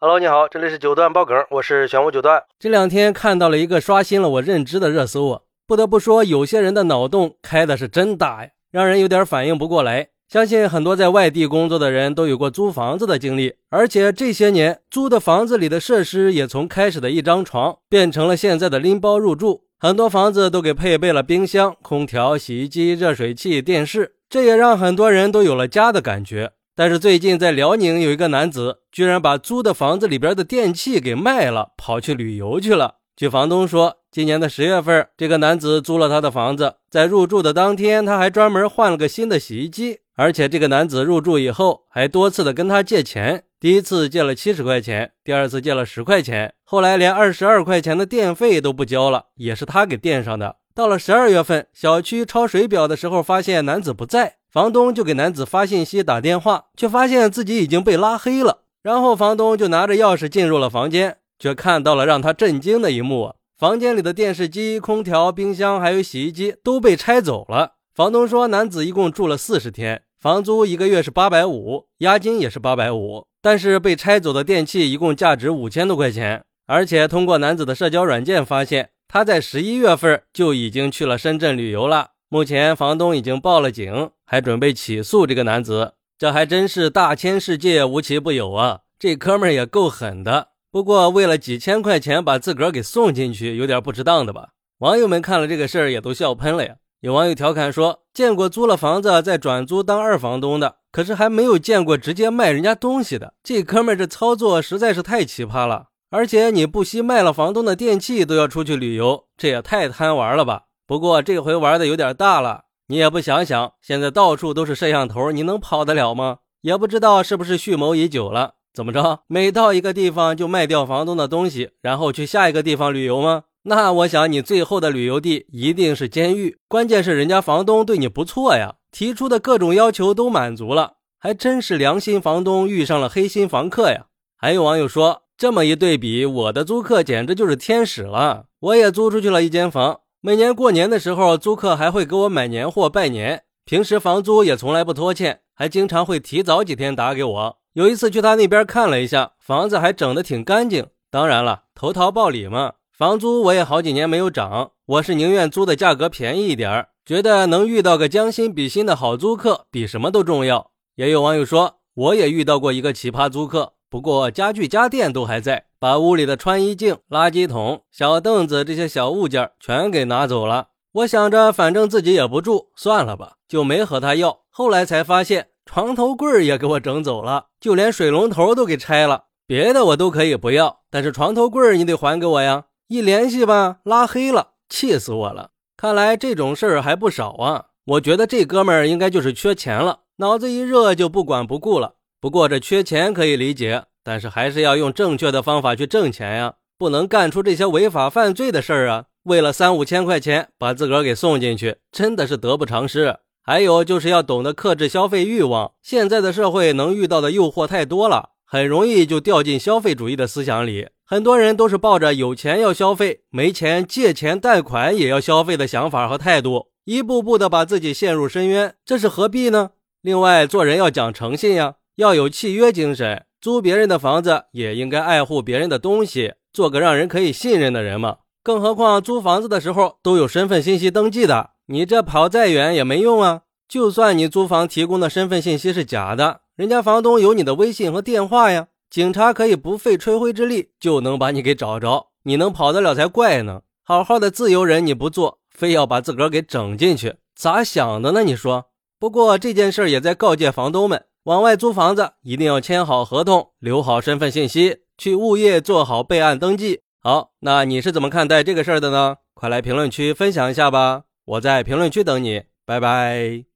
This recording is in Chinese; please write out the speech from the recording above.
Hello，你好，这里是九段爆梗，我是玄武九段。这两天看到了一个刷新了我认知的热搜啊，不得不说，有些人的脑洞开的是真大呀，让人有点反应不过来。相信很多在外地工作的人都有过租房子的经历，而且这些年租的房子里的设施也从开始的一张床变成了现在的拎包入住，很多房子都给配备了冰箱、空调、洗衣机、热水器、电视，这也让很多人都有了家的感觉。但是最近在辽宁有一个男子，居然把租的房子里边的电器给卖了，跑去旅游去了。据房东说，今年的十月份，这个男子租了他的房子，在入住的当天，他还专门换了个新的洗衣机。而且这个男子入住以后，还多次的跟他借钱，第一次借了七十块钱，第二次借了十块钱，后来连二十二块钱的电费都不交了，也是他给垫上的。到了十二月份，小区抄水表的时候，发现男子不在。房东就给男子发信息、打电话，却发现自己已经被拉黑了。然后房东就拿着钥匙进入了房间，却看到了让他震惊的一幕：房间里的电视机、空调、冰箱还有洗衣机都被拆走了。房东说，男子一共住了四十天，房租一个月是八百五，押金也是八百五，但是被拆走的电器一共价值五千多块钱。而且通过男子的社交软件发现，他在十一月份就已经去了深圳旅游了。目前房东已经报了警，还准备起诉这个男子。这还真是大千世界无奇不有啊！这哥们儿也够狠的。不过为了几千块钱把自个儿给送进去，有点不值当的吧？网友们看了这个事儿也都笑喷了呀。有网友调侃说：“见过租了房子再转租当二房东的，可是还没有见过直接卖人家东西的。这哥们儿这操作实在是太奇葩了。而且你不惜卖了房东的电器都要出去旅游，这也太贪玩了吧！”不过这回玩的有点大了，你也不想想，现在到处都是摄像头，你能跑得了吗？也不知道是不是蓄谋已久了，怎么着？每到一个地方就卖掉房东的东西，然后去下一个地方旅游吗？那我想你最后的旅游地一定是监狱。关键是人家房东对你不错呀，提出的各种要求都满足了，还真是良心房东遇上了黑心房客呀。还有网友说，这么一对比，我的租客简直就是天使了。我也租出去了一间房。每年过年的时候，租客还会给我买年货拜年。平时房租也从来不拖欠，还经常会提早几天打给我。有一次去他那边看了一下，房子还整得挺干净。当然了，投桃报李嘛，房租我也好几年没有涨。我是宁愿租的价格便宜一点儿，觉得能遇到个将心比心的好租客比什么都重要。也有网友说，我也遇到过一个奇葩租客，不过家具家电都还在。把屋里的穿衣镜、垃圾桶、小凳子这些小物件全给拿走了。我想着，反正自己也不住，算了吧，就没和他要。后来才发现，床头柜也给我整走了，就连水龙头都给拆了。别的我都可以不要，但是床头柜你得还给我呀！一联系吧，拉黑了，气死我了。看来这种事儿还不少啊。我觉得这哥们儿应该就是缺钱了，脑子一热就不管不顾了。不过这缺钱可以理解。但是还是要用正确的方法去挣钱呀，不能干出这些违法犯罪的事儿啊！为了三五千块钱把自个儿给送进去，真的是得不偿失。还有就是要懂得克制消费欲望。现在的社会能遇到的诱惑太多了，很容易就掉进消费主义的思想里。很多人都是抱着有钱要消费，没钱借钱贷款也要消费的想法和态度，一步步的把自己陷入深渊，这是何必呢？另外，做人要讲诚信呀，要有契约精神。租别人的房子也应该爱护别人的东西，做个让人可以信任的人嘛。更何况租房子的时候都有身份信息登记的，你这跑再远也没用啊。就算你租房提供的身份信息是假的，人家房东有你的微信和电话呀，警察可以不费吹灰之力就能把你给找着，你能跑得了才怪呢。好好的自由人你不做，非要把自个儿给整进去，咋想的呢？你说。不过这件事也在告诫房东们。往外租房子，一定要签好合同，留好身份信息，去物业做好备案登记。好，那你是怎么看待这个事儿的呢？快来评论区分享一下吧，我在评论区等你，拜拜。